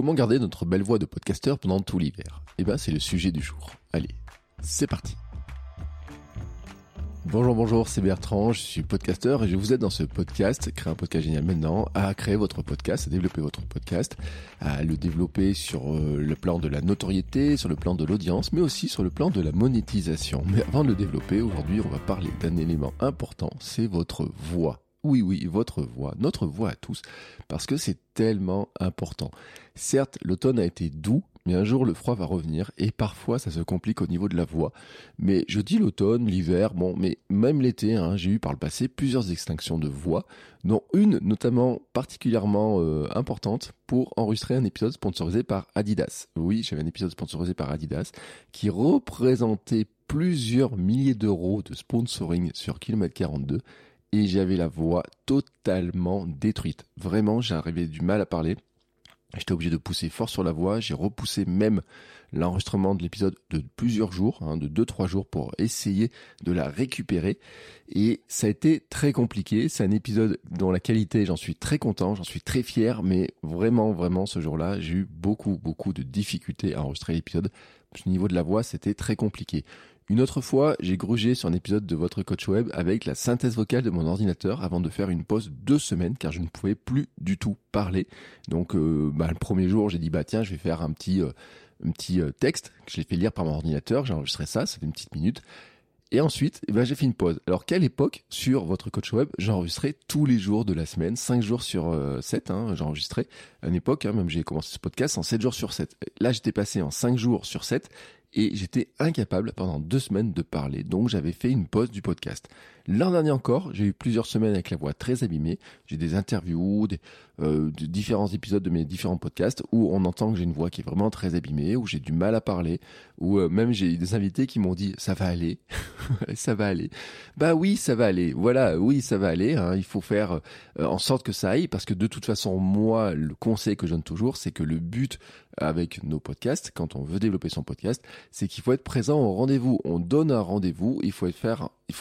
Comment garder notre belle voix de podcasteur pendant tout l'hiver? Eh ben, c'est le sujet du jour. Allez, c'est parti. Bonjour, bonjour, c'est Bertrand, je suis podcasteur et je vous aide dans ce podcast, créer un podcast génial maintenant, à créer votre podcast, à développer votre podcast, à le développer sur euh, le plan de la notoriété, sur le plan de l'audience, mais aussi sur le plan de la monétisation. Mais avant de le développer, aujourd'hui, on va parler d'un élément important, c'est votre voix. Oui, oui, votre voix, notre voix à tous, parce que c'est tellement important. Certes, l'automne a été doux, mais un jour le froid va revenir et parfois ça se complique au niveau de la voix. Mais je dis l'automne, l'hiver, bon, mais même l'été, hein, j'ai eu par le passé plusieurs extinctions de voix, dont une notamment particulièrement euh, importante pour enregistrer un épisode sponsorisé par Adidas. Oui, j'avais un épisode sponsorisé par Adidas qui représentait plusieurs milliers d'euros de sponsoring sur kilomètre 42 et j'avais la voix totalement détruite. Vraiment, j'arrivais du mal à parler. J'étais obligé de pousser fort sur la voix. J'ai repoussé même l'enregistrement de l'épisode de plusieurs jours, hein, de 2-3 jours pour essayer de la récupérer. Et ça a été très compliqué. C'est un épisode dont la qualité, j'en suis très content, j'en suis très fier. Mais vraiment, vraiment, ce jour-là, j'ai eu beaucoup, beaucoup de difficultés à enregistrer l'épisode. Au niveau de la voix, c'était très compliqué. Une autre fois, j'ai grugé sur un épisode de votre coach web avec la synthèse vocale de mon ordinateur avant de faire une pause deux semaines car je ne pouvais plus du tout parler. Donc euh, bah, le premier jour, j'ai dit bah tiens, je vais faire un petit euh, euh, texte que je l'ai fait lire par mon ordinateur. J'ai enregistré ça, c'était une petite minute. Et ensuite, eh ben, j'ai fait une pause. Alors qu'à l'époque, sur votre coach web, j'enregistrais tous les jours de la semaine, 5 jours sur 7, hein, j'enregistrais. À une époque, hein, même j'ai commencé ce podcast en 7 jours sur 7. Là, j'étais passé en 5 jours sur 7 et j'étais incapable pendant deux semaines de parler, donc j'avais fait une pause du podcast. L'an dernier encore, j'ai eu plusieurs semaines avec la voix très abîmée, j'ai des interviews, des, euh, de différents épisodes de mes différents podcasts où on entend que j'ai une voix qui est vraiment très abîmée, où j'ai du mal à parler, où euh, même j'ai des invités qui m'ont dit ça va aller, ça va aller. Bah oui, ça va aller. Voilà, oui, ça va aller. Hein. Il faut faire euh, en sorte que ça aille parce que de toute façon, moi, le conseil que je donne toujours, c'est que le but avec nos podcasts, quand on veut développer son podcast, c'est qu'il faut être présent au rendez-vous. On donne un rendez-vous, il faut être faire, il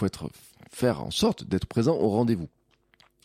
en sorte d'être présent au rendez-vous.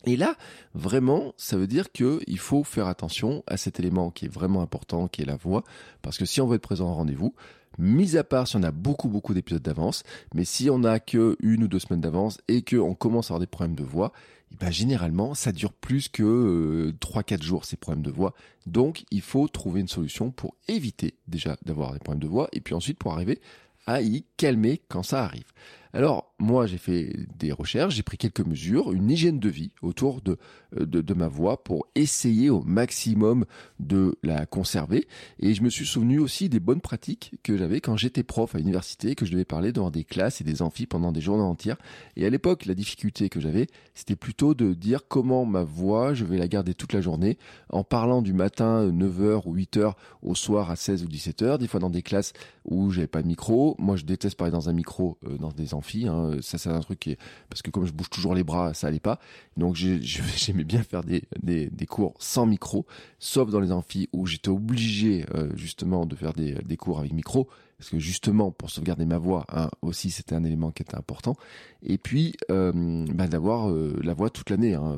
Et là, vraiment, ça veut dire qu'il faut faire attention à cet élément qui est vraiment important, qui est la voix, parce que si on veut être présent au rendez-vous, mis à part si on a beaucoup beaucoup d'épisodes d'avance, mais si on n'a que une ou deux semaines d'avance et qu'on commence à avoir des problèmes de voix, ben généralement ça dure plus que euh, 3-4 jours ces problèmes de voix. Donc il faut trouver une solution pour éviter déjà d'avoir des problèmes de voix et puis ensuite pour arriver à y calmer quand ça arrive. Alors moi j'ai fait des recherches, j'ai pris quelques mesures, une hygiène de vie autour de, euh, de, de, ma voix pour essayer au maximum de la conserver. Et je me suis souvenu aussi des bonnes pratiques que j'avais quand j'étais prof à l'université, que je devais parler devant des classes et des amphis pendant des journées entières. Et à l'époque, la difficulté que j'avais, c'était plutôt de dire comment ma voix, je vais la garder toute la journée, en parlant du matin 9h ou 8h au soir à 16 ou 17h, des fois dans des classes où j'avais pas de micro. Moi je déteste parler dans un micro euh, dans des amphis Hein. Ça, c'est un truc qui est... parce que comme je bouge toujours les bras, ça allait pas. Donc j'aimais bien faire des, des, des, cours sans micro, sauf dans les amphis où j'étais obligé euh, justement de faire des, des cours avec micro parce que justement pour sauvegarder ma voix hein, aussi c'était un élément qui était important et puis euh, bah, d'avoir euh, la voix toute l'année hein.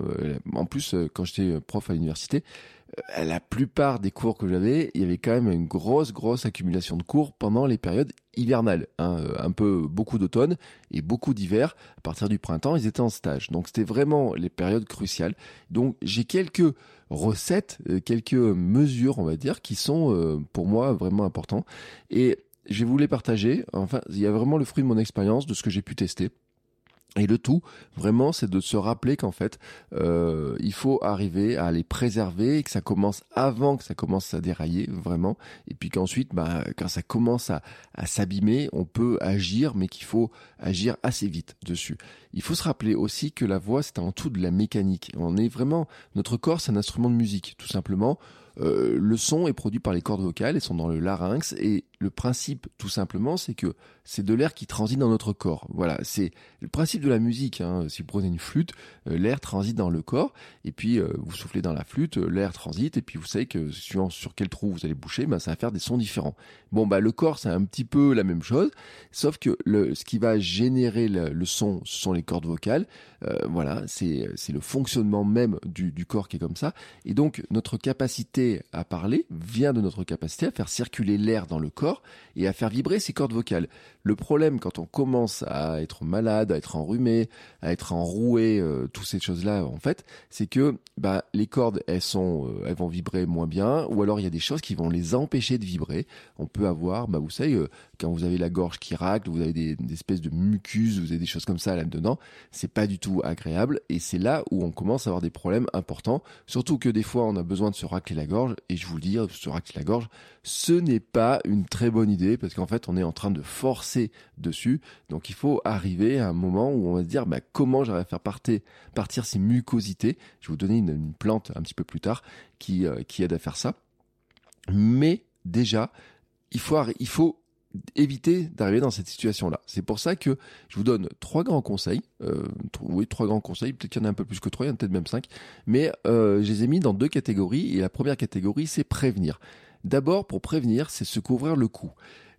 en plus quand j'étais prof à l'université la plupart des cours que j'avais, il y avait quand même une grosse, grosse accumulation de cours pendant les périodes hivernales. Hein, un peu beaucoup d'automne et beaucoup d'hiver. À partir du printemps, ils étaient en stage. Donc c'était vraiment les périodes cruciales. Donc j'ai quelques recettes, euh, quelques mesures, on va dire, qui sont euh, pour moi vraiment importants. Et je les partager. Enfin, il y a vraiment le fruit de mon expérience, de ce que j'ai pu tester. Et le tout, vraiment, c'est de se rappeler qu'en fait, euh, il faut arriver à les préserver que ça commence avant que ça commence à dérailler, vraiment. Et puis qu'ensuite, bah, quand ça commence à, à s'abîmer, on peut agir, mais qu'il faut agir assez vite dessus. Il faut se rappeler aussi que la voix, c'est avant tout de la mécanique. On est vraiment, notre corps, c'est un instrument de musique, tout simplement. Euh, le son est produit par les cordes vocales, elles sont dans le larynx et le principe, tout simplement, c'est que c'est de l'air qui transite dans notre corps. Voilà, c'est le principe de la musique. Hein. Si vous prenez une flûte, euh, l'air transite dans le corps, et puis euh, vous soufflez dans la flûte, euh, l'air transite, et puis vous savez que suivant sur quel trou vous allez boucher, ben, ça va faire des sons différents. Bon, bah le corps, c'est un petit peu la même chose, sauf que le, ce qui va générer le, son, ce sont les cordes vocales. voilà, c'est le fonctionnement même du, du corps qui est comme ça, et donc notre capacité à parler vient de notre capacité à faire circuler l'air dans le corps et à faire vibrer ses cordes vocales. Le problème quand on commence à être malade, à être enrhumé, à être enroué, euh, toutes ces choses-là en fait, c'est que bah, les cordes elles sont, euh, elles vont vibrer moins bien, ou alors il y a des choses qui vont les empêcher de vibrer. On peut avoir, bah, vous savez, euh, quand vous avez la gorge qui racle, vous avez des, espèces de mucus, vous avez des choses comme ça là-dedans, c'est pas du tout agréable et c'est là où on commence à avoir des problèmes importants. Surtout que des fois on a besoin de se racler la gorge et je vous le dis, se racler la gorge, ce n'est pas une très bonne idée parce qu'en fait on est en train de forcer dessus. Donc il faut arriver à un moment où on va se dire bah, comment j'arrive à faire partir, partir ces mucosités. Je vais vous donner une, plante un petit peu plus tard qui, euh, aide à faire ça. Mais déjà, il faut, il faut éviter d'arriver dans cette situation-là. C'est pour ça que je vous donne trois grands conseils. Euh, oui, trois grands conseils. Peut-être qu'il y en a un peu plus que trois, il y en a peut-être même cinq. Mais euh, je les ai mis dans deux catégories. Et la première catégorie, c'est prévenir. D'abord, pour prévenir, c'est se couvrir le cou.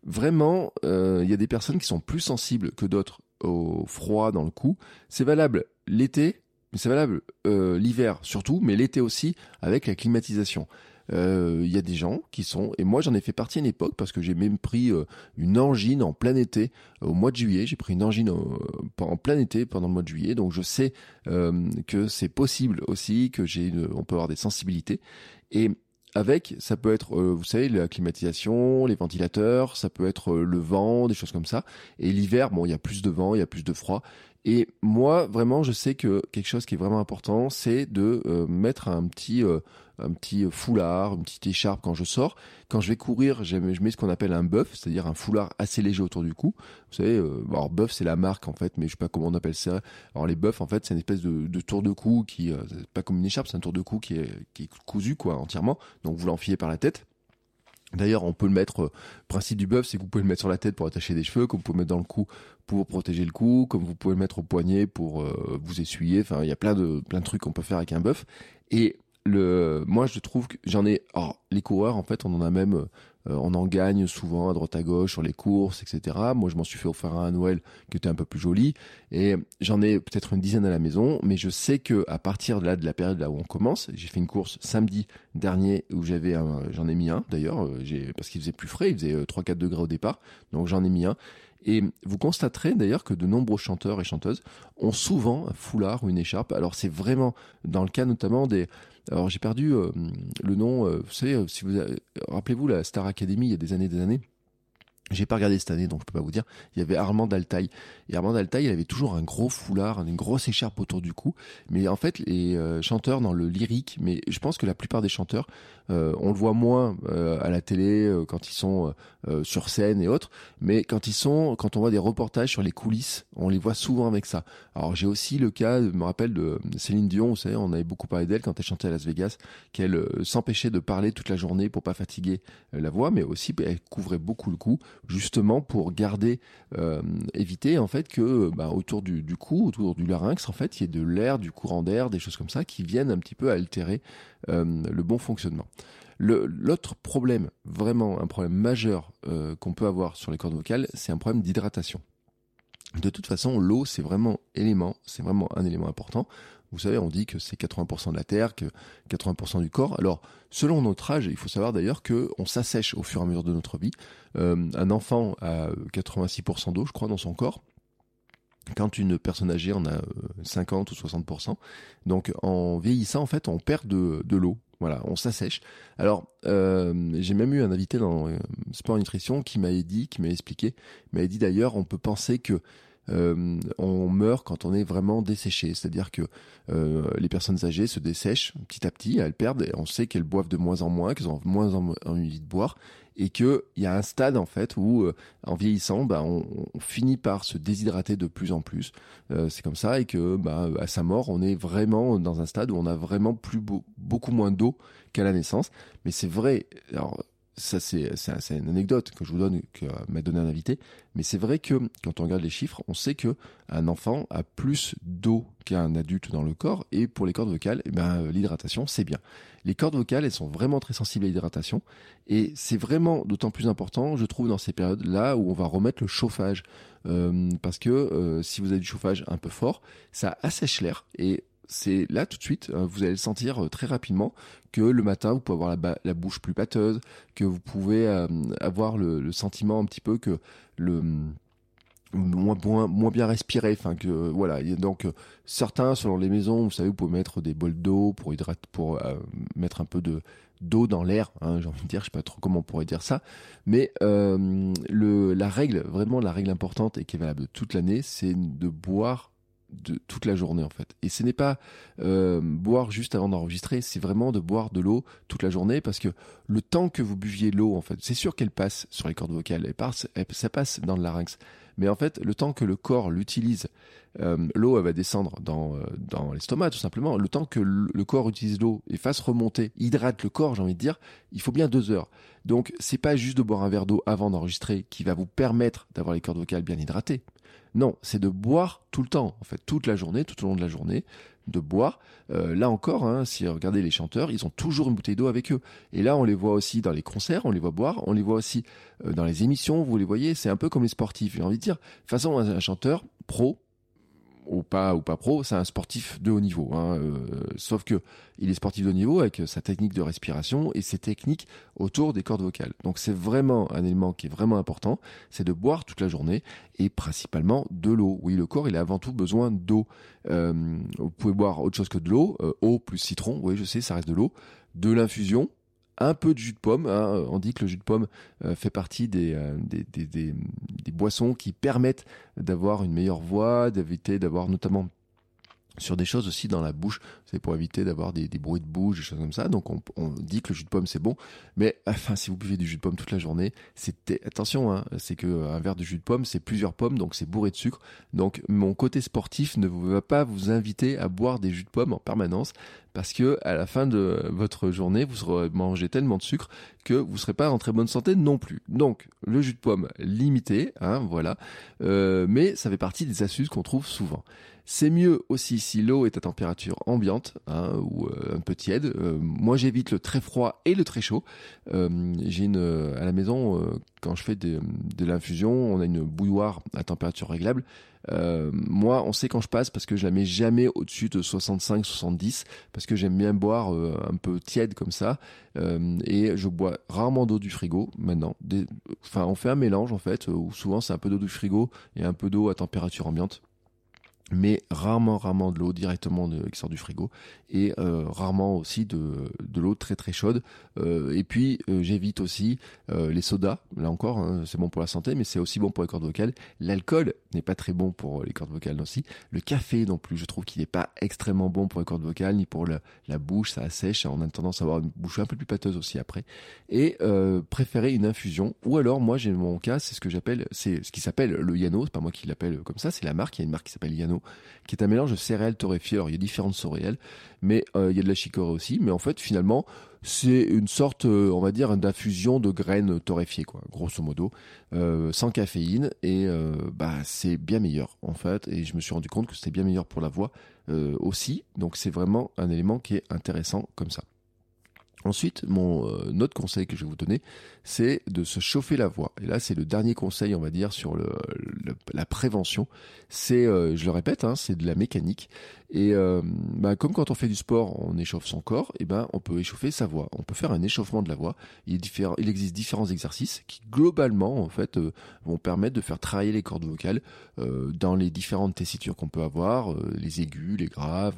Vraiment, euh, il y a des personnes qui sont plus sensibles que d'autres au froid dans le cou. C'est valable l'été, mais c'est valable euh, l'hiver surtout, mais l'été aussi avec la climatisation. Euh, il y a des gens qui sont, et moi j'en ai fait partie à une époque parce que j'ai même pris une angine en plein été au mois de juillet. J'ai pris une angine en plein été pendant le mois de juillet, donc je sais que c'est possible aussi que j'ai, on peut avoir des sensibilités. Et avec, ça peut être, euh, vous savez, la climatisation, les ventilateurs, ça peut être euh, le vent, des choses comme ça. Et l'hiver, bon, il y a plus de vent, il y a plus de froid. Et moi, vraiment, je sais que quelque chose qui est vraiment important, c'est de euh, mettre un petit, euh, un petit foulard, une petite écharpe quand je sors. Quand je vais courir, je mets ce qu'on appelle un buff, c'est-à-dire un foulard assez léger autour du cou. Vous savez, euh, alors buff c'est la marque en fait, mais je sais pas comment on appelle ça. Alors les buffs en fait, c'est une espèce de, tour de cou qui, pas comme une écharpe, c'est un tour de cou qui est, qui est cousu quoi entièrement. Donc vous l'enfilez par la tête. D'ailleurs, on peut le mettre, le principe du buff, c'est que vous pouvez le mettre sur la tête pour attacher des cheveux, comme vous pouvez le mettre dans le cou pour protéger le cou, comme vous pouvez le mettre au poignet pour euh, vous essuyer. Enfin, il y a plein de plein de trucs qu'on peut faire avec un buff. Et le, moi, je trouve que j'en ai. Alors, les coureurs, en fait, on en a même, euh, on en gagne souvent à droite à gauche sur les courses, etc. Moi, je m'en suis fait offrir un à Noël qui était un peu plus joli, et j'en ai peut-être une dizaine à la maison. Mais je sais que à partir de là, de la période là où on commence, j'ai fait une course samedi dernier où j'avais, j'en ai mis un d'ailleurs, euh, parce qu'il faisait plus frais, il faisait 3-4 degrés au départ, donc j'en ai mis un. Et vous constaterez d'ailleurs que de nombreux chanteurs et chanteuses ont souvent un foulard ou une écharpe. Alors c'est vraiment dans le cas notamment des... Alors j'ai perdu euh, le nom, euh, vous savez, euh, si vous rappelez-vous la Star Academy il y a des années des années. J'ai pas regardé cette année, donc je peux pas vous dire. Il y avait Armand Altaï. Et Armand Altaï, il avait toujours un gros foulard, une grosse écharpe autour du cou. Mais en fait, les euh, chanteurs dans le lyrique, mais je pense que la plupart des chanteurs, euh, on le voit moins euh, à la télé quand ils sont sur scène et autres. Mais quand ils sont, quand on voit des reportages sur les coulisses, on les voit souvent avec ça. Alors j'ai aussi le cas, je me rappelle de Céline Dion. Vous savez, on avait beaucoup parlé d'elle quand elle chantait à Las Vegas, qu'elle s'empêchait de parler toute la journée pour pas fatiguer la voix, mais aussi elle couvrait beaucoup le cou justement pour garder, euh, éviter en fait que bah, autour du, cou, autour du larynx, en fait, il y ait de l'air, du courant d'air, des choses comme ça qui viennent un petit peu altérer euh, le bon fonctionnement. L'autre problème, vraiment un problème majeur euh, qu'on peut avoir sur les cordes vocales, c'est un problème d'hydratation. De toute façon, l'eau, c'est vraiment élément, c'est vraiment un élément important. Vous savez, on dit que c'est 80% de la terre, que 80% du corps. Alors, selon notre âge, il faut savoir d'ailleurs que on s'assèche au fur et à mesure de notre vie. Euh, un enfant a 86% d'eau, je crois, dans son corps. Quand une personne âgée en a 50 euh, ou 60%. Donc, en vieillissant, en fait, on perd de l'eau. Voilà, on s'assèche. Alors, euh, j'ai même eu un invité dans Sport Nutrition qui m'avait dit, qui m'a expliqué, m'avait dit d'ailleurs, on peut penser que euh, on meurt quand on est vraiment desséché. C'est-à-dire que euh, les personnes âgées se dessèchent petit à petit, elles perdent, et on sait qu'elles boivent de moins en moins, qu'elles ont moins en envie de boire, et qu'il y a un stade en fait où, euh, en vieillissant, bah, on, finit par se déshydrater de plus en plus. c'est comme ça, et que bah, à sa mort, on est vraiment dans un stade où on a vraiment plus beaucoup moins d'eau qu'à la naissance. Mais c'est vrai. Ça c'est une anecdote que je vous donne que m'a donné un invité, mais c'est vrai que quand on regarde les chiffres, on sait que un enfant a plus d'eau qu'un adulte dans le corps. Et pour les cordes vocales, eh ben l'hydratation c'est bien. Les cordes vocales, elles sont vraiment très sensibles à l'hydratation. Et c'est vraiment d'autant plus important, je trouve, dans ces périodes-là où on va remettre le chauffage. Euh, parce que euh, si vous avez du chauffage un peu fort, ça assèche l'air. Et c'est là tout de suite, euh, vous allez le sentir euh, très rapidement que le matin, vous pouvez avoir la, bouche plus pâteuse, que vous pouvez euh, avoir le, sentiment un petit peu que le moins, moins, moins bien respirer, enfin que voilà. Donc certains, selon les maisons, vous savez, vous pouvez mettre des bols d'eau pour hydrater, pour mettre un peu de d'eau dans l'air, hein, j'ai envie de dire, je sais pas trop comment on pourrait dire ça, mais la règle, vraiment la règle importante et qui est valable toute l'année, c'est de boire de toute la journée en fait. Et ce n'est pas euh, boire juste avant d'enregistrer, c'est vraiment de boire de l'eau toute la journée parce que le temps que vous buviez l'eau en fait, c'est sûr qu'elle passe sur les cordes vocales, elle passe, ça passe dans le larynx. Mais en fait, le temps que le corps l'utilise, euh, l'eau elle va descendre dans, euh, dans l'estomac tout simplement. Le temps que le, corps utilise l'eau et fasse remonter, hydrate le corps, j'ai envie de dire, il faut bien deux heures. Donc c'est pas juste de boire un verre d'eau avant d'enregistrer qui va vous permettre d'avoir les cordes vocales bien hydratées. Non, c'est de boire tout le temps, en fait, toute la journée, tout au long de la journée, de boire. Euh, là encore, hein, si vous regardez les chanteurs, ils ont toujours une bouteille d'eau avec eux. Et là, on les voit aussi dans les concerts, on les voit boire, on les voit aussi euh, dans les émissions, vous les voyez, c'est un peu comme les sportifs. J'ai envie de dire, de toute façon, un chanteur pro, ou pas ou pas pro, c'est un sportif de haut niveau. Hein, euh, sauf que il est sportif de haut niveau avec sa technique de respiration et ses techniques autour des cordes vocales. Donc c'est vraiment un élément qui est vraiment important, c'est de boire toute la journée et principalement de l'eau. Oui, le corps il a avant tout besoin d'eau. Euh, vous pouvez boire autre chose que de l'eau, euh, eau plus citron. Oui, je sais, ça reste de l'eau. De l'infusion, un peu de jus de pomme. Hein. On dit que le jus de pomme euh, fait partie euh, des, des, des, des, boissons qui permettent d'avoir une meilleure voix, d'éviter d'avoir notamment sur des choses aussi dans la bouche, c'est pour éviter d'avoir des, bruits de bouche, des choses comme ça. Donc on, dit que le jus de pomme c'est bon, mais enfin si vous buvez du jus de pomme toute la journée, c'est attention, hein, c'est que euh, un verre de jus de pomme c'est plusieurs pommes, donc c'est bourré de sucre. Donc mon côté sportif ne va pas vous inviter à boire des jus de pomme en permanence, parce que à la fin de votre journée, vous aurez mangé tellement de sucre que vous serez pas en très bonne santé non plus. Donc le jus de pomme limité, hein, voilà, euh, mais ça fait partie des astuces qu'on trouve souvent. C'est mieux aussi si l'eau est à température ambiante hein, ou euh, un peu tiède. Euh, moi, j'évite le très froid et le très chaud. Euh, j'ai une à la maison quand je fais de, de l'infusion, on a une bouilloire à température réglable. moi, on sait quand je passe parce que je la mets jamais au-dessus de 65-70 parce que j'aime bien boire un peu tiède comme ça et je bois rarement d'eau du frigo maintenant. Enfin, on fait un mélange en fait où souvent c'est un peu d'eau du frigo et un peu d'eau à température ambiante mais rarement, rarement de l'eau directement qui sort du frigo et euh, rarement aussi de, de l'eau très très chaude. Euh, et puis euh, j'évite aussi les sodas. Là encore, hein, c'est bon pour la santé, mais c'est aussi bon pour les cordes vocales. L'alcool n'est pas très bon pour les cordes vocales aussi. Le café non plus, je trouve qu'il n'est pas extrêmement bon pour les cordes vocales ni pour la, la bouche, ça assèche. On a tendance à avoir une bouche un peu plus pâteuse aussi après. Et préférer une infusion. Ou alors moi j'ai mon cas, c'est ce que j'appelle, c'est ce qui s'appelle le Yano. C'est pas moi qui l'appelle comme ça, c'est la marque. Il y a une marque qui s'appelle Yano qui est un mélange de céréales torréfiées. il y a différentes céréales, mais euh, il y a de la chicorée aussi. Mais en fait, finalement, c'est une sorte, euh, on va dire, d'infusion de graines torréfiées, quoi, grosso modo, euh, sans caféine, et bah c'est bien meilleur en fait. Et je me suis rendu compte que c'était bien meilleur pour la voix aussi. Donc c'est vraiment un élément qui est intéressant comme ça. Ensuite, mon autre conseil que je vais vous donner, c'est de se chauffer la voix. Et là, c'est le dernier conseil, on va dire, sur la prévention. C'est, euh, je le répète, hein, c'est de la mécanique. Et euh, bah, comme quand on fait du sport, on échauffe son corps, et ben on peut échauffer sa voix. On peut faire un échauffement de la voix. Il, existe différents exercices qui globalement, en fait, euh, vont permettre de faire travailler les cordes vocales dans les différentes tessitures qu'on peut avoir, les aigus, les graves,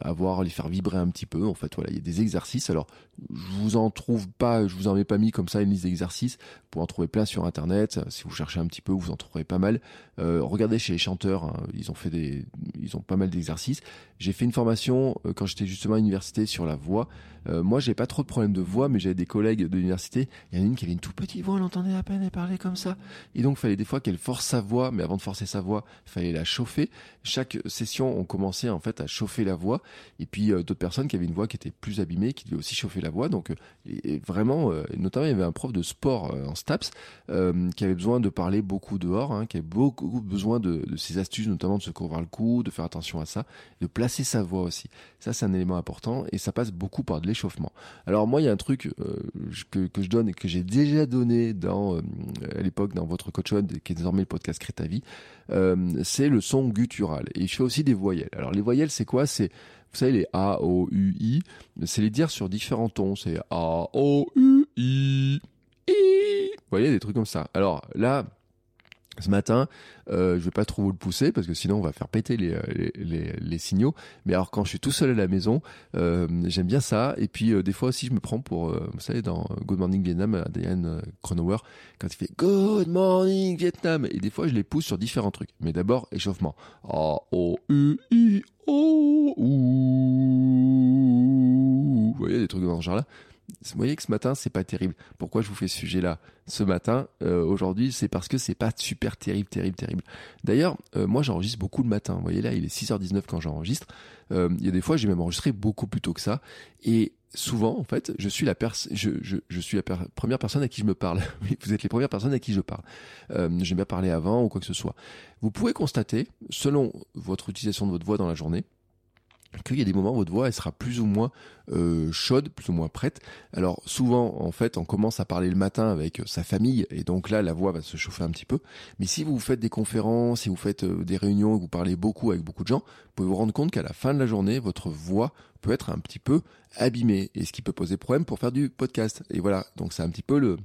avoir les faire vibrer un petit peu. En fait, voilà, il y a des exercices. Alors, je vous en trouve pas, je vous en mets pas mis comme ça une liste d'exercices. Vous en trouver plein sur internet. Si vous cherchez un petit peu, vous en trouverez pas mal. Euh, regardez chez les chanteurs, hein, ils ont fait des, ils ont pas mal d'exercices. J'ai fait une formation euh, quand j'étais justement à l'université sur la voix. Euh, moi, j'ai pas trop de problèmes de voix, mais j'avais des collègues de l'université. Il y en a une qui avait une toute petite voix, elle entendait à peine, elle parlait comme ça. Et donc, il fallait des fois qu'elle force sa voix, mais avant de forcer sa voix, il fallait la chauffer. Chaque session, on commençait en fait à chauffer la voix. Et puis, d'autres personnes qui avaient une voix qui était plus abîmée, qui devaient aussi chauffer la voix. Donc, et vraiment, notamment, il y avait un prof de sport en STAPS qui avait besoin de parler beaucoup dehors, hein, qui avait beaucoup besoin de, de ces astuces, notamment de se couvrir le cou, de faire attention à ça, de placer sa voix aussi. Ça, c'est un élément important et ça passe beaucoup par de l'échauffement. Alors moi, il y a un truc euh, que, que, je donne et que j'ai déjà donné euh, à l'époque dans votre coach qui est désormais le podcast Crée ta vie, euh, c'est le son guttural. Et je fais aussi des voyelles. Alors les voyelles, c'est quoi? C'est vous savez, les A, O, U, I, c'est les dire sur différents tons. C'est A, O, U, I, I. Vous voyez, des trucs comme ça. Alors là, ce matin, euh, je vais pas trop vous le pousser parce que sinon on va faire péter les, les, les, signaux. Mais alors quand je suis tout seul à la maison, euh, j'aime bien ça. Et puis euh, des fois aussi je me prends pour, euh, vous savez, dans Good Morning Vietnam, Diane Cronauer, quand il fait Good Morning Vietnam, et des fois je les pousse sur différents trucs. Mais d'abord échauffement. A O U I O U. Vous voyez des trucs dans ce genre-là. Vous voyez que ce matin, c'est pas terrible. Pourquoi je vous fais ce sujet-là? Ce matin, euh, aujourd'hui C'est parce que c'est pas super terrible, terrible, terrible. D'ailleurs, euh, moi, j'enregistre beaucoup le matin. Vous voyez là, il est 6h19 quand j'enregistre. Euh, il y a des fois, j'ai même enregistré beaucoup plus tôt que ça. Et souvent, en fait, je suis la, je, je, je, suis la première personne à qui je me parle. vous êtes les premières personnes à qui je parle. Euh, J'aime bien parler avant ou quoi que ce soit. Vous pouvez constater, selon votre utilisation de votre voix dans la journée, qu'il y a des moments où votre voix elle sera plus ou moins euh, chaude, plus ou moins prête. Alors souvent en fait on commence à parler le matin avec euh, sa famille et donc là la voix va se chauffer un petit peu. Mais si vous faites des conférences, si vous faites euh, des réunions et vous parlez beaucoup avec beaucoup de gens, vous pouvez vous rendre compte qu'à la fin de la journée votre voix peut être un petit peu abîmée et ce qui peut poser problème pour faire du podcast. Et voilà donc c'est un petit peu le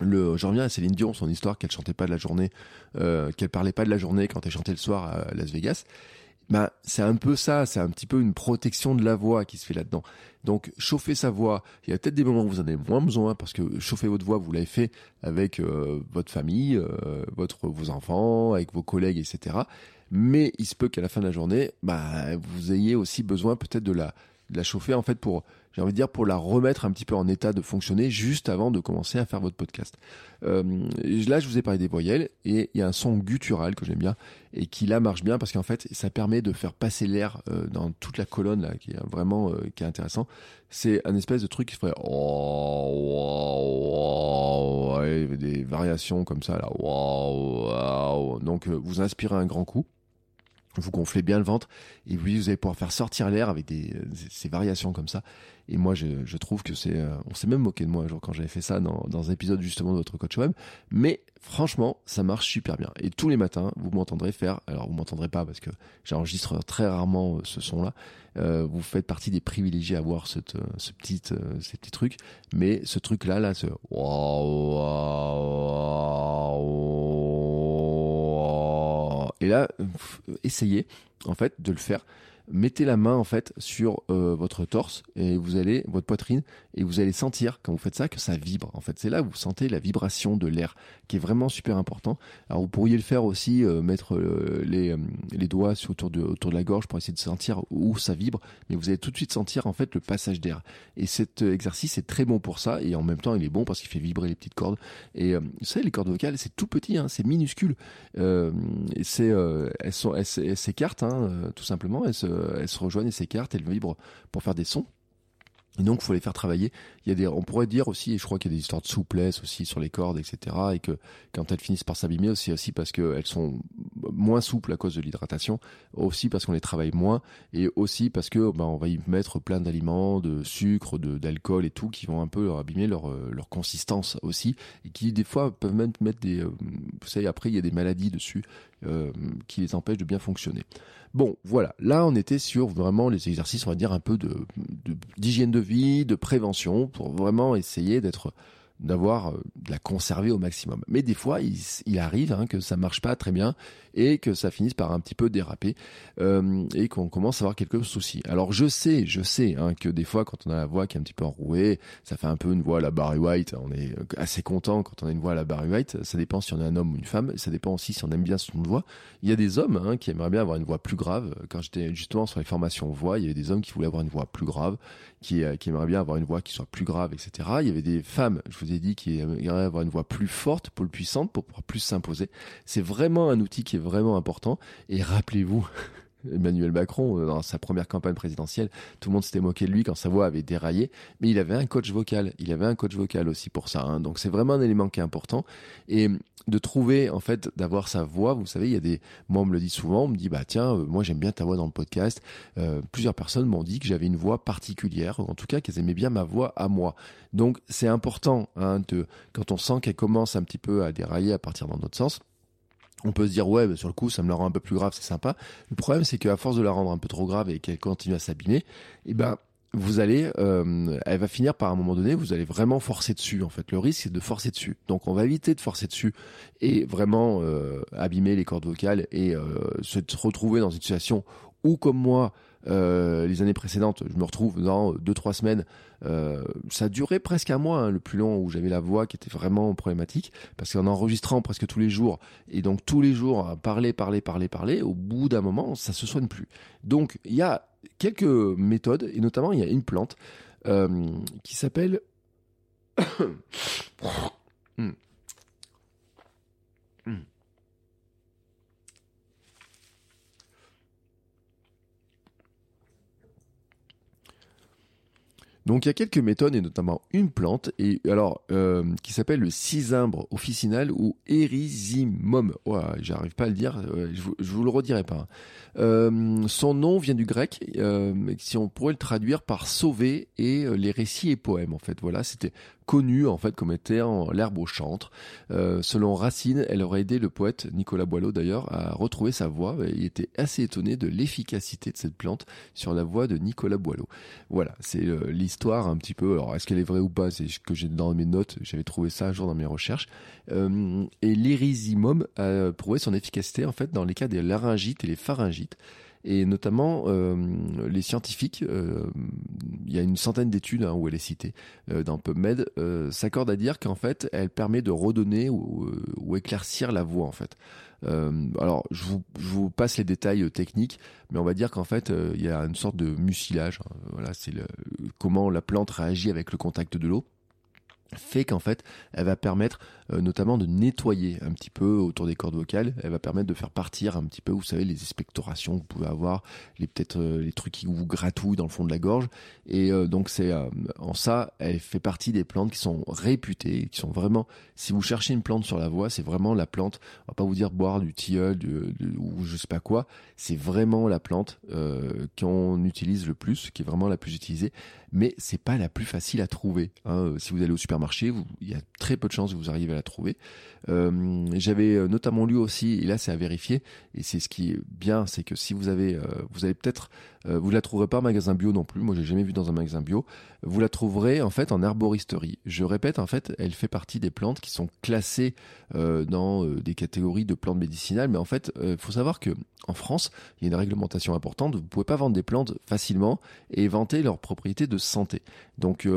le, j'en reviens à Céline Dion, son histoire qu'elle chantait pas de la journée, euh, qu'elle parlait pas de la journée quand elle chantait le soir à Las Vegas bah, c'est un peu ça, c'est un petit peu une protection de la voix qui se fait là-dedans. Donc chauffer sa voix, il y a peut-être des moments où vous en avez moins besoin parce que chauffer votre voix, vous l'avez fait avec euh, votre famille, euh, votre vos enfants, avec vos collègues, etc. Mais il se peut qu'à la fin de la journée, bah, vous ayez aussi besoin peut-être de la la chauffer en fait pour j'ai envie de dire pour la remettre un petit peu en état de fonctionner juste avant de commencer à faire votre podcast. Euh, là, je vous ai parlé des voyelles et il y a un son guttural que j'aime bien et qui là marche bien parce qu'en fait, ça permet de faire passer l'air euh, dans toute la colonne là, qui est vraiment euh, qui est intéressant. C'est un espèce de truc qui ferait des variations comme ça là. Donc, vous inspirez un grand coup vous gonflez bien le ventre et puis vous allez pouvoir faire sortir l'air avec des, ces variations comme ça. Et moi, je, trouve que c'est, euh, on s'est même moqué de moi un jour quand j'avais fait ça dans, un épisode justement de votre coach web. Mais franchement, ça marche super bien. Et tous les matins, vous m'entendrez faire. Alors, vous m'entendrez pas parce que j'enregistre très rarement euh, ce son-là. Euh, vous faites partie des privilégiés à voir cette, euh, ce petit, ces petits trucs. Mais ce truc-là, là, ce et là, essayez en fait de le faire mettez la main en fait sur euh, votre torse et vous allez votre poitrine et vous allez sentir quand vous faites ça que ça vibre. En fait, c'est là où vous sentez la vibration de l'air qui est vraiment super important. Alors vous pourriez le faire aussi euh, mettre euh, les, les doigts autour de autour de la gorge pour essayer de sentir où ça vibre, mais vous allez tout de suite sentir en fait le passage d'air. Et cet exercice est très bon pour ça et en même temps il est bon parce qu'il fait vibrer les petites cordes. Et vous savez les cordes vocales c'est tout petit, hein, c'est minuscule. c'est elles s'écartent hein, tout simplement. Euh, elles se rejoignent et s'écartent, elles vibrent pour faire des sons. Et donc, faut les faire travailler. Il y a des, on pourrait dire aussi, et je crois qu'il y a des histoires de souplesse aussi sur les cordes, etc. Et que quand elles finissent par s'abîmer, aussi aussi parce qu'elles sont moins souples à cause de l'hydratation, aussi parce qu'on les travaille moins, et aussi parce que ben, on va y mettre plein d'aliments, de sucre, d'alcool et tout, qui vont un peu leur abîmer leur euh, leur consistance aussi, et qui des fois peuvent même mettre des, euh, vous savez, après il y a des maladies dessus euh, qui les empêchent de bien fonctionner. Bon, voilà. Là, on était sur vraiment les exercices, on va dire un peu de d'hygiène de, vie, de prévention, pour vraiment essayer d'être d'avoir euh, de la conserver au maximum. Mais des fois, il, arrive hein, que ça marche pas très bien et que ça finisse par un petit peu déraper euh, et qu'on commence à avoir quelques soucis. Alors je sais, je sais hein, que des fois, quand on a la voix qui est un petit peu enrouée, ça fait un peu une voix à la Barry White. On est assez content quand on a une voix à la Barry White. Ça dépend si on est un homme ou une femme. Ça dépend aussi si on aime bien son voix. Il y a des hommes hein, qui aimeraient bien avoir une voix plus grave. Quand j'étais justement sur les formations voix, il y avait des hommes qui voulaient avoir une voix plus grave, qui, euh, qui aimeraient bien avoir une voix qui soit plus grave, etc. Il y avait des femmes, je vous ai dit, qui aimeraient avoir une voix plus forte, plus puissante, pour pouvoir plus s'imposer. C'est vraiment un outil qui est vraiment important. Et rappelez-vous, Emmanuel Macron, euh, dans sa première campagne présidentielle, tout le monde s'était moqué de lui quand sa voix avait déraillé, mais il avait un coach vocal. Il avait un coach vocal aussi pour ça. Hein. Donc c'est vraiment un élément qui est important. Et de trouver, en fait, d'avoir sa voix, vous savez, il y a des, moi on me le dit souvent, on me dit, bah tiens, euh, moi j'aime bien ta voix dans le podcast. Euh, plusieurs personnes m'ont dit que j'avais une voix particulière, en tout cas qu'elles aimaient bien ma voix à moi. Donc c'est important, hein, quand on sent qu'elle commence un petit peu à dérailler à partir dans notre sens, on peut se dire ouais bah, sur le coup ça me la rend un peu plus grave c'est sympa. Le problème c'est qu'à force de la rendre un peu trop grave et qu'elle continue à s'abîmer et eh ben vous allez euh, elle va finir par un moment donné vous allez vraiment forcer dessus en fait. Le risque c'est de forcer dessus. Donc on va éviter de forcer dessus et vraiment euh, abîmer les cordes vocales et euh, se retrouver dans une situation où comme moi euh, les années précédentes, je me retrouve dans deux trois semaines. Euh, ça durait presque un mois, hein, le plus long où j'avais la voix qui était vraiment problématique, parce qu'en enregistrant presque tous les jours et donc tous les jours parler, parler, parler, parler, au bout d'un moment, ça se soigne plus. Donc il y a quelques méthodes et notamment il y a une plante euh, qui s'appelle. Hmm. Donc il y a quelques méthodes et notamment une plante et alors euh, qui s'appelle le cisimbre officinal ou Erysimum. Ouais, j'arrive pas à le dire, euh, je, vous, vous le redirai pas. Hein. Euh, son nom vient du grec, euh, si on pourrait le traduire par sauver et les récits et poèmes en fait. Voilà, c'était connu en fait comme étant l'herbe au chantre. Euh, selon Racine, elle aurait aidé le poète Nicolas Boileau d'ailleurs à retrouver sa voix. Il était assez étonné de l'efficacité de cette plante sur la voix de Nicolas Boileau. Voilà, c'est euh, l'histoire un petit peu. Alors est-ce qu'elle est vraie ou pas C'est ce que j'ai dans mes notes. J'avais trouvé ça un jour dans mes recherches. Euh, et l'irisimum a prouvé son efficacité en fait dans les cas des laryngites et les pharyngites et notamment euh, les scientifiques, euh, il y a une centaine d'études hein, où elle est citée euh, dans PubMed, s'accordent à dire qu'en fait, elle permet de redonner ou, éclaircir la voix en fait. alors, je vous, passe les détails techniques, mais on va dire qu'en fait, il y a une sorte de mucilage. Hein. voilà, c'est comment la plante réagit avec le contact de l'eau fait qu'en fait, elle va permettre notamment de nettoyer un petit peu autour des cordes vocales. Elle va permettre de faire partir un petit peu, vous savez, les expectorations que vous pouvez avoir, les peut-être euh, les trucs qui vous gratouillent dans le fond de la gorge. Et euh, donc c'est en ça, elle fait partie des plantes qui sont réputées, qui sont vraiment. Si vous cherchez une plante sur la voie, c'est vraiment la plante. On va pas vous dire boire du tilleul ou je sais pas quoi. C'est vraiment la plante qu'on utilise le plus, qui est vraiment la plus utilisée. Mais c'est pas la plus facile à trouver. Hein. Si vous allez au supermarché, il y a très peu de chances que vous arrivez à la trouver. Euh, J'avais euh, notamment lu aussi, et là c'est à vérifier, et c'est ce qui est bien, c'est que si vous avez, euh, vous avez peut-être, vous la trouverez pas en magasin bio non plus. Moi, j'ai jamais vu dans un magasin bio. Vous la trouverez en fait en herboristerie. Je répète, en fait, elle fait partie des plantes qui sont classées dans des catégories de plantes médicinales. Mais en fait, il faut savoir que en France, il y a une réglementation importante. Vous pouvez pas vendre des plantes facilement et vanter leurs propriétés de santé. Donc,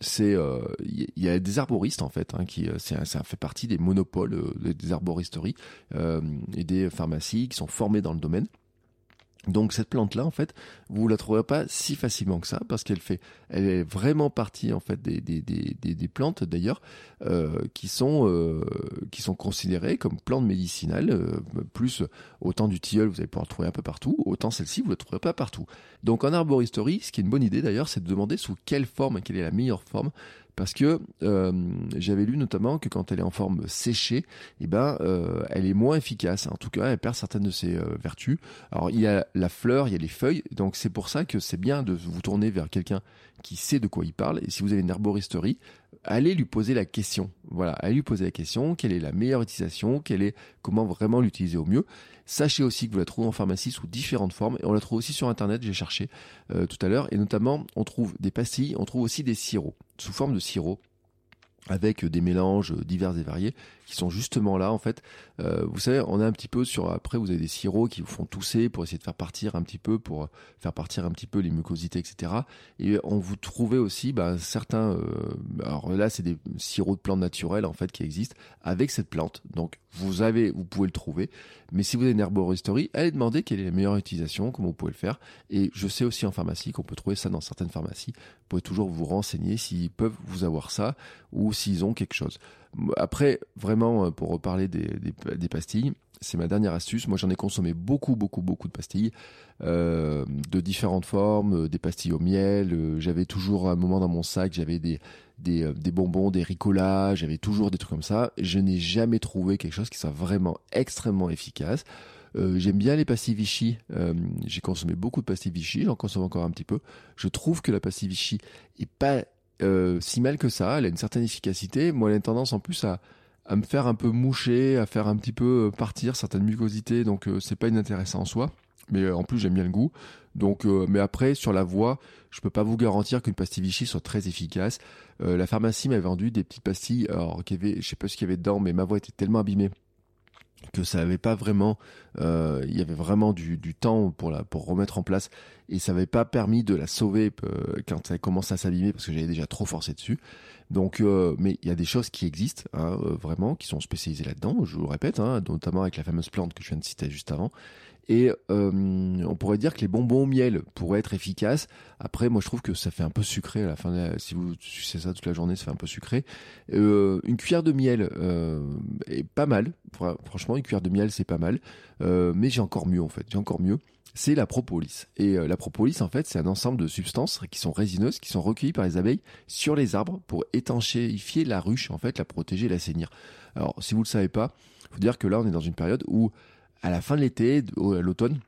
c'est, il y a des herboristes en fait, hein, qui, ça fait partie des monopoles des herboristeries et des pharmacies qui sont formées dans le domaine. Donc cette plante là en fait, vous la trouverez pas si facilement que ça parce qu'elle fait, elle est vraiment partie en fait des des des, des, plantes d'ailleurs euh, qui sont euh, qui sont considérées comme plantes médicinales. Euh, plus autant du tilleul vous allez pouvoir le trouver un peu partout, autant celle-ci vous la trouverez pas partout. Donc en arboristerie, ce qui est une bonne idée d'ailleurs, c'est de demander sous quelle forme quelle est la meilleure forme parce que euh, j'avais lu notamment que quand elle est en forme séchée, eh ben, euh, elle est moins efficace. En tout cas, elle perd certaines de ses euh, vertus. Alors, il y a la fleur, il y a les feuilles, donc c'est pour ça que c'est bien de vous tourner vers quelqu'un qui sait de quoi il parle. Et si vous avez une herboristerie, allez lui poser la question. Voilà, allez lui poser la question. Quelle est la meilleure utilisation Quelle est comment vraiment l'utiliser au mieux Sachez aussi que vous la trouvez en pharmacie sous différentes formes et on la trouve aussi sur internet. J'ai cherché tout à l'heure et notamment on trouve des pastilles, on trouve aussi des sirops sous forme de sirop. avec des mélanges divers et variés qui sont justement là en fait. Euh, vous savez, on est un petit peu sur après vous avez des sirops qui vous font tousser pour essayer de faire partir un petit peu pour faire partir un petit peu les mucosités etc. Et on vous trouvez aussi bah, certains euh, alors là c'est des sirops de plantes naturelles en fait qui existent avec cette plante. Donc vous avez vous pouvez le trouver. Mais si vous avez une herboristerie, allez demander quelle est la meilleure utilisation, comment vous pouvez le faire. Et je sais aussi en pharmacie qu'on peut trouver ça dans certaines pharmacies. Vous pouvez toujours vous renseigner s'ils peuvent vous avoir ça ou s'ils ont quelque chose. Après, vraiment, euh, pour reparler des, des, pastilles, c'est ma dernière astuce. Moi, j'en ai consommé beaucoup, beaucoup, beaucoup de pastilles, euh, de différentes formes, euh, des pastilles au miel. j'avais toujours un moment dans mon sac, j'avais des, des, bonbons, des ricolas, j'avais toujours des trucs comme ça. Je n'ai jamais trouvé quelque chose qui soit vraiment extrêmement efficace. J'aime bien les pastilles Vichy. J'ai consommé beaucoup de pastilles Vichy, j'en consomme encore un petit peu. Je trouve que la pastille Vichy est pas euh, si mal que ça. Elle a une certaine efficacité. Moi, elle a une tendance en plus à, à me faire un peu moucher, à faire un petit peu euh, partir certaines mucosités. Donc, euh, c'est pas inintéressant en soi. Mais en plus, j'aime bien le goût. Donc, mais après, sur la voix, je peux pas vous garantir qu'une pastille Vichy soit très efficace. la pharmacie m'a vendu des petites pastilles. Alors, qu'il y avait, je sais pas ce qu'il y avait dedans, mais ma voix était tellement abîmée que ça avait pas vraiment, euh, il y avait vraiment du, du, temps pour la pour remettre en place et ça n'avait pas permis de la sauver euh, quand ça commence à s'abîmer parce que j'avais déjà trop forcé dessus. Donc, euh, mais il y a des choses qui existent hein, euh, vraiment, qui sont spécialisées là-dedans. Je vous le répète, hein, notamment avec la fameuse plante que je viens de citer juste avant. Et euh, on pourrait dire que les bonbons au miel pourraient être efficaces. Après, moi, je trouve que ça fait un peu sucré à la fin. si vous sucez ça toute la journée, ça fait un peu sucré. Euh, une cuillère de miel euh, est pas mal. Franchement, une cuillère de miel, c'est pas mal. Mais j'ai encore mieux, en fait. J'ai encore mieux. C'est la propolis. Et la propolis, en fait, c'est un ensemble de substances qui sont résineuses, qui sont recueillies par les abeilles sur les arbres pour étanchéifier la ruche, en fait, la protéger, la sainir. Alors, si vous le savez pas, faut dire que là, on est dans une période où à la fin de l'été, à l'automne,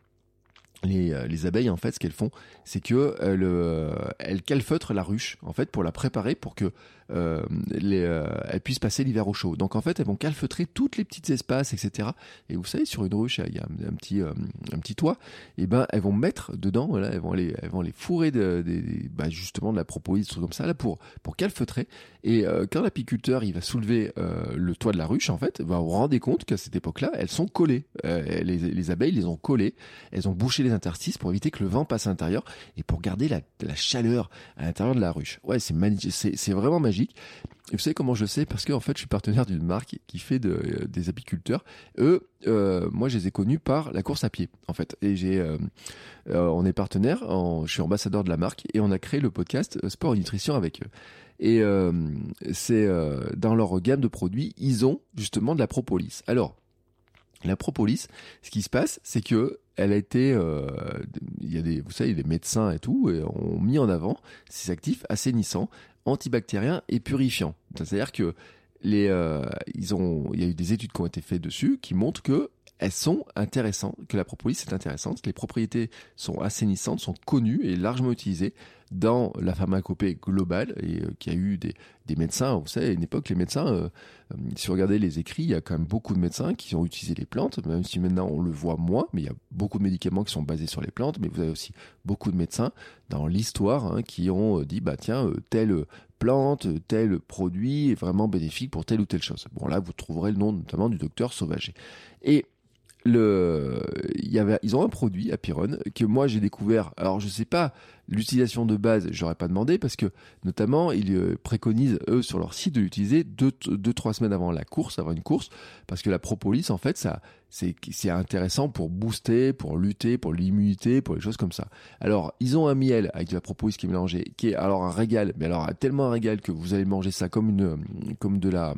les, euh, les, abeilles en fait ce qu'elles font c'est que elles, euh, elles calfeutrent la ruche en fait pour la préparer pour que euh, les, euh, elles puissent passer l'hiver au chaud. Donc en fait, elles vont calfeutrer toutes les petites espaces, etc. Et vous savez, sur une ruche, il y a un, petit, euh, un petit toit. Et ben, elles vont mettre dedans, voilà, elles vont les, elles vont les fourrer bah, justement de la propolis, des trucs comme ça, là, pour, pour calfeutrer. Et quand l'apiculteur il va soulever le toit de la ruche, en fait, va vous rendre compte qu'à cette époque-là, elles sont collées. les, les abeilles les ont collées. Elles ont bouché les interstices pour éviter que le vent passe à l'intérieur et pour garder la, la chaleur à l'intérieur de la ruche. Ouais, c'est c'est vraiment magique. Vous savez comment je sais? Parce que en fait, je suis partenaire d'une marque qui fait euh, des apiculteurs. Eux, euh, moi, je les ai connus par la course à pied, en fait. Et j'ai, euh, on est partenaire. je suis ambassadeur de la marque et on a créé le podcast Sport et Nutrition avec eux. Et c'est dans leur gamme de produits, ils ont justement de la propolis. Alors, la propolis, ce qui se passe, c'est que elle a été, il y a des, vous savez, des médecins et tout, ont mis en avant ces actifs assainissants antibactérien et purifiant. C'est-à-dire que les, euh, il y a eu des études qui ont été faites dessus qui montrent que elles sont intéressantes, que la propolis est intéressante, les propriétés sont assainissantes, sont connues et largement utilisées dans la pharmacopée globale et euh, qui a eu des, des, médecins. Vous savez, à une époque, les médecins, euh, euh, si vous regardez les écrits, il y a quand même beaucoup de médecins qui ont utilisé les plantes, même si maintenant on le voit moins, mais il y a beaucoup de médicaments qui sont basés sur les plantes, mais vous avez aussi beaucoup de médecins dans l'histoire hein, qui ont dit, bah tiens, telle plante, tel produit est vraiment bénéfique pour telle ou telle chose. Bon là, vous trouverez le nom notamment du docteur Sauvager. Et ils ont un produit à Pyron que moi j'ai découvert. Alors je sais pas l'utilisation de base, j'aurais pas demandé parce que notamment ils euh, préconisent eux sur leur site de l'utiliser deux, deux trois semaines avant la course, avant une course, parce que la propolis en fait c'est intéressant pour booster, pour lutter, pour l'immunité, pour les choses comme ça. Alors ils ont un miel avec de la propolis qui est mélangé, qui est alors un régal, mais alors tellement un régal que vous allez manger ça comme une comme de la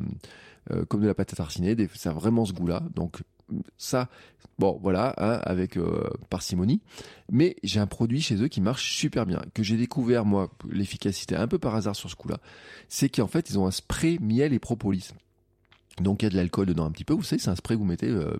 euh, comme de la pâte à tartiner, ça a vraiment ce goût-là. Donc ça, bon voilà, hein, avec euh, parcimonie. Mais j'ai un produit chez eux qui marche super bien, que j'ai découvert moi l'efficacité un peu par hasard sur ce coup-là. C'est qu'en fait ils ont un spray miel et propolis. Donc il y a de l'alcool dedans un petit peu, vous savez, c'est un spray que vous mettez euh,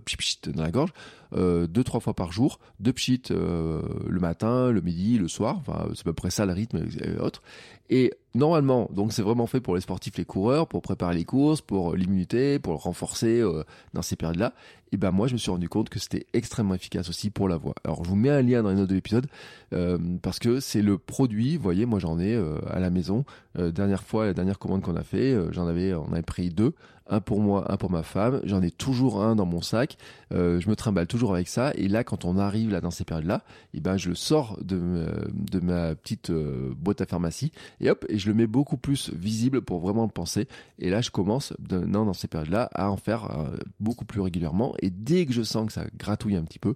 dans la gorge. Euh, deux trois fois par jour, deux pchit euh, le matin, le midi, le soir. Enfin, c'est à peu près ça le rythme et autres. Et normalement, donc c'est vraiment fait pour les sportifs, les coureurs, pour préparer les courses, pour l'immunité, pour le renforcer euh, dans ces périodes-là. Et ben moi, je me suis rendu compte que c'était extrêmement efficace aussi pour la voix. Alors je vous mets un lien dans les notes de l'épisode euh, parce que c'est le produit. Vous voyez, moi j'en ai euh, à la maison. dernière fois, la dernière commande qu'on a fait, j'en avais, on avait pris deux un pour moi, un pour ma femme. J'en ai toujours un dans mon sac. Euh, je me trimballe toujours avec ça. Et là, quand on arrive là dans ces périodes-là, et eh ben je le sors de, de ma petite euh, boîte à pharmacie et hop, et je le mets beaucoup plus visible pour vraiment le penser. Et là, je commence dans ces périodes-là à en faire euh, beaucoup plus régulièrement. Et dès que je sens que ça gratouille un petit peu,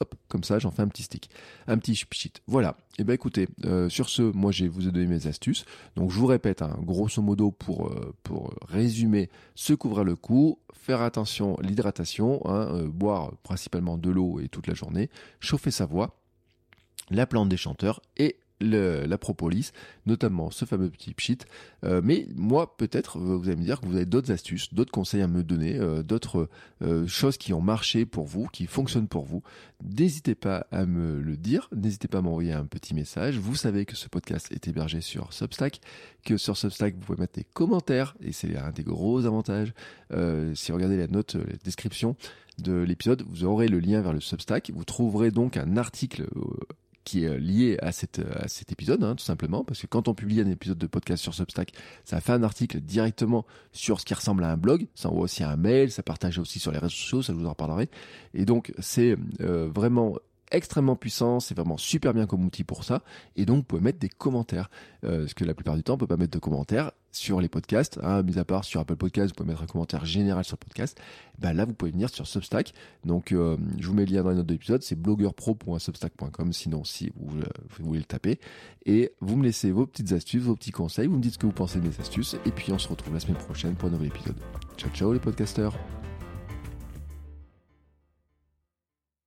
hop, comme ça, j'en fais un petit stick, un petit pchit. Voilà. Eh ben écoutez, sur ce, moi je vous ai donné mes astuces. Donc je vous répète, hein, grosso modo pour pour résumer se couvrir le cou, faire attention à l'hydratation, hein, euh, boire principalement de l'eau et toute la journée, chauffer sa voix, la plante des chanteurs et la propolis, notamment ce fameux petit pchit. Euh, mais moi, peut-être, euh, vous allez me dire que vous avez d'autres astuces, d'autres conseils à me donner, euh, d'autres choses qui ont marché pour vous, qui fonctionnent pour vous. N'hésitez pas à me le dire, n'hésitez pas à m'envoyer un petit message. Vous savez que ce podcast est hébergé sur Substack, que sur Substack, vous pouvez mettre des commentaires, et c'est un des gros avantages. si vous regardez la note, la description, de l'épisode, vous aurez le lien vers le Substack. Vous trouverez donc un article qui est lié à, cette, à cet épisode, hein, tout simplement, parce que quand on publie un épisode de podcast sur Substack, ça fait un article directement sur ce qui ressemble à un blog, ça envoie aussi un mail, ça partage aussi sur les réseaux sociaux, ça je vous en reparlerai. Et donc c'est euh, vraiment extrêmement puissant, c'est vraiment super bien comme outil pour ça. Et donc, vous pouvez mettre des commentaires, euh, parce que la plupart du temps, on peut pas mettre de commentaires sur les podcasts, hein, mis à part sur Apple Podcast, vous pouvez mettre un commentaire général sur le podcast. Ben là, vous pouvez venir sur Substack. Donc, euh, je vous mets le lien dans les notes de l'épisode, c'est blogueurpro.substack.com, sinon si vous, euh, vous, voulez le taper. Et vous me laissez vos petites astuces, vos petits conseils, vous me dites ce que vous pensez de mes astuces, et puis on se retrouve la semaine prochaine pour un nouvel épisode. Ciao, ciao les podcasteurs